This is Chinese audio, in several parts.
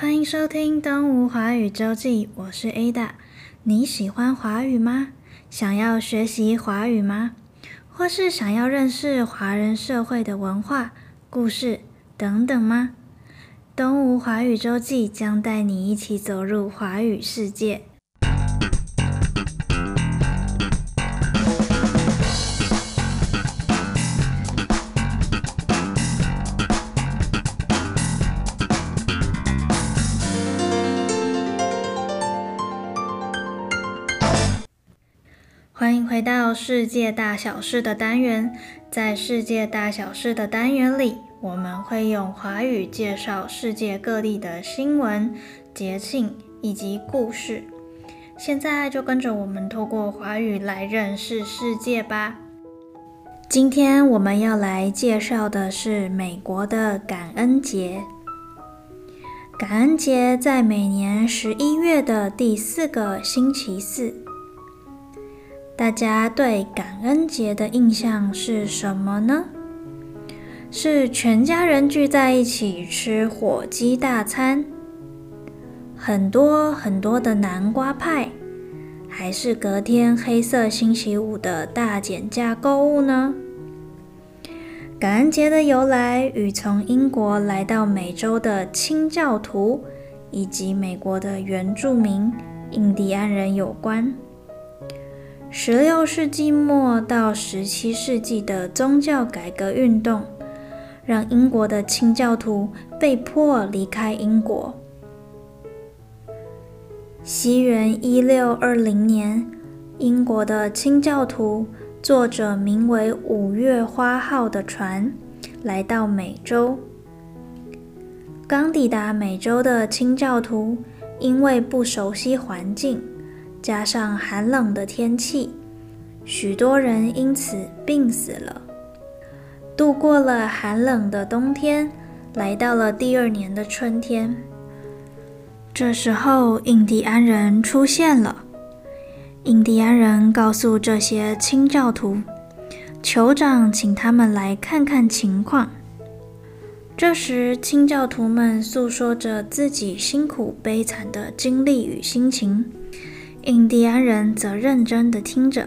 欢迎收听《东吴华语周记》，我是 Ada。你喜欢华语吗？想要学习华语吗？或是想要认识华人社会的文化、故事等等吗？《东吴华语周记》将带你一起走入华语世界。欢迎回到世界大小事的单元，在世界大小事的单元里，我们会用华语介绍世界各地的新闻、节庆以及故事。现在就跟着我们透过华语来认识世界吧。今天我们要来介绍的是美国的感恩节。感恩节在每年十一月的第四个星期四。大家对感恩节的印象是什么呢？是全家人聚在一起吃火鸡大餐，很多很多的南瓜派，还是隔天黑色星期五的大减价购物呢？感恩节的由来与从英国来到美洲的清教徒以及美国的原住民印第安人有关。十六世纪末到十七世纪的宗教改革运动，让英国的清教徒被迫离开英国。西元一六二零年，英国的清教徒坐着名为“五月花号”的船来到美洲。刚抵达美洲的清教徒因为不熟悉环境，加上寒冷的天气，许多人因此病死了。度过了寒冷的冬天，来到了第二年的春天。这时候，印第安人出现了。印第安人告诉这些清教徒，酋长请他们来看看情况。这时，清教徒们诉说着自己辛苦悲惨的经历与心情。印第安人则认真地听着。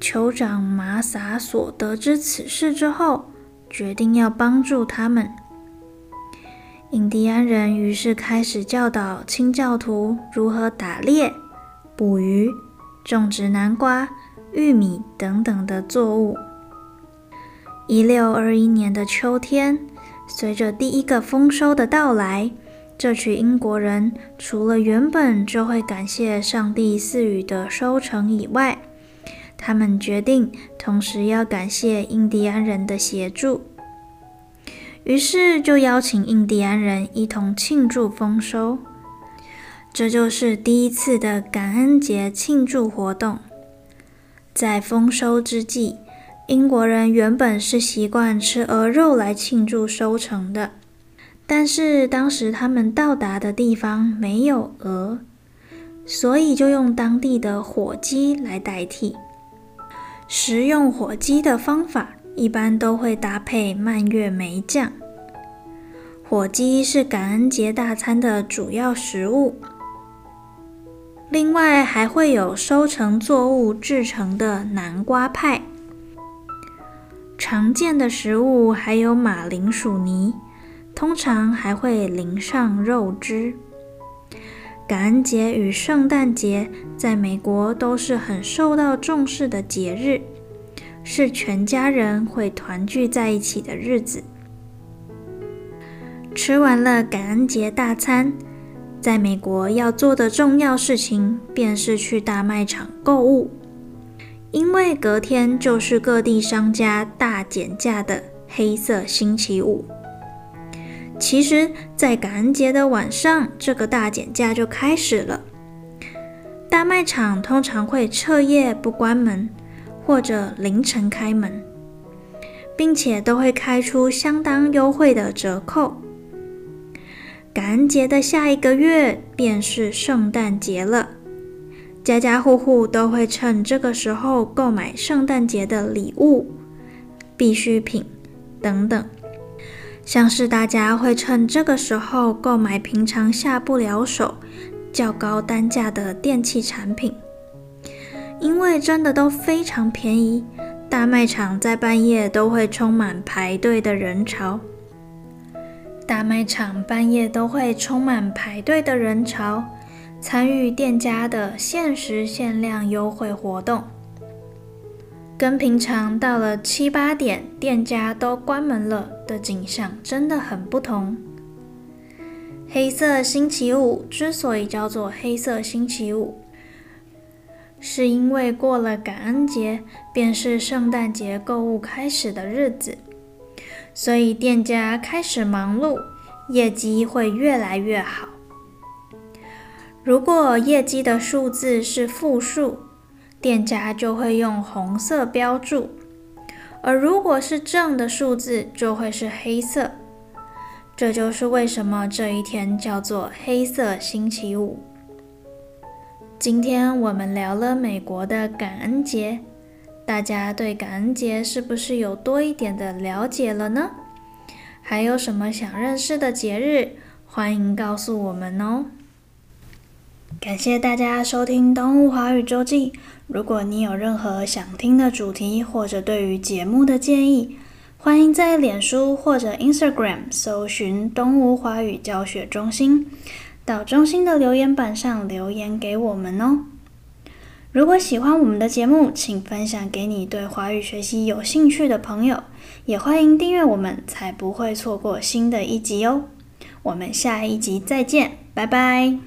酋长马萨索得知此事之后，决定要帮助他们。印第安人于是开始教导清教徒如何打猎、捕鱼、种植南瓜、玉米等等的作物。一六二一年的秋天，随着第一个丰收的到来。这群英国人除了原本就会感谢上帝赐予的收成以外，他们决定同时要感谢印第安人的协助，于是就邀请印第安人一同庆祝丰收。这就是第一次的感恩节庆祝活动。在丰收之际，英国人原本是习惯吃鹅肉来庆祝收成的。但是当时他们到达的地方没有鹅，所以就用当地的火鸡来代替。食用火鸡的方法一般都会搭配蔓越莓酱。火鸡是感恩节大餐的主要食物，另外还会有收成作物制成的南瓜派。常见的食物还有马铃薯泥。通常还会淋上肉汁。感恩节与圣诞节在美国都是很受到重视的节日，是全家人会团聚在一起的日子。吃完了感恩节大餐，在美国要做的重要事情便是去大卖场购物，因为隔天就是各地商家大减价的黑色星期五。其实，在感恩节的晚上，这个大减价就开始了。大卖场通常会彻夜不关门，或者凌晨开门，并且都会开出相当优惠的折扣。感恩节的下一个月便是圣诞节了，家家户户都会趁这个时候购买圣诞节的礼物、必需品等等。像是大家会趁这个时候购买平常下不了手、较高单价的电器产品，因为真的都非常便宜。大卖场在半夜都会充满排队的人潮。大卖场半夜都会充满排队的人潮，参与店家的限时限量优惠活动。跟平常到了七八点，店家都关门了的景象真的很不同。黑色星期五之所以叫做黑色星期五，是因为过了感恩节，便是圣诞节购物开始的日子，所以店家开始忙碌，业绩会越来越好。如果业绩的数字是负数，店家就会用红色标注，而如果是正的数字，就会是黑色。这就是为什么这一天叫做黑色星期五。今天我们聊了美国的感恩节，大家对感恩节是不是有多一点的了解了呢？还有什么想认识的节日，欢迎告诉我们哦。感谢大家收听《东吴华语周记》。如果你有任何想听的主题，或者对于节目的建议，欢迎在脸书或者 Instagram 搜寻“东吴华语教学中心”，到中心的留言板上留言给我们哦。如果喜欢我们的节目，请分享给你对华语学习有兴趣的朋友，也欢迎订阅我们，才不会错过新的一集哦。我们下一集再见，拜拜。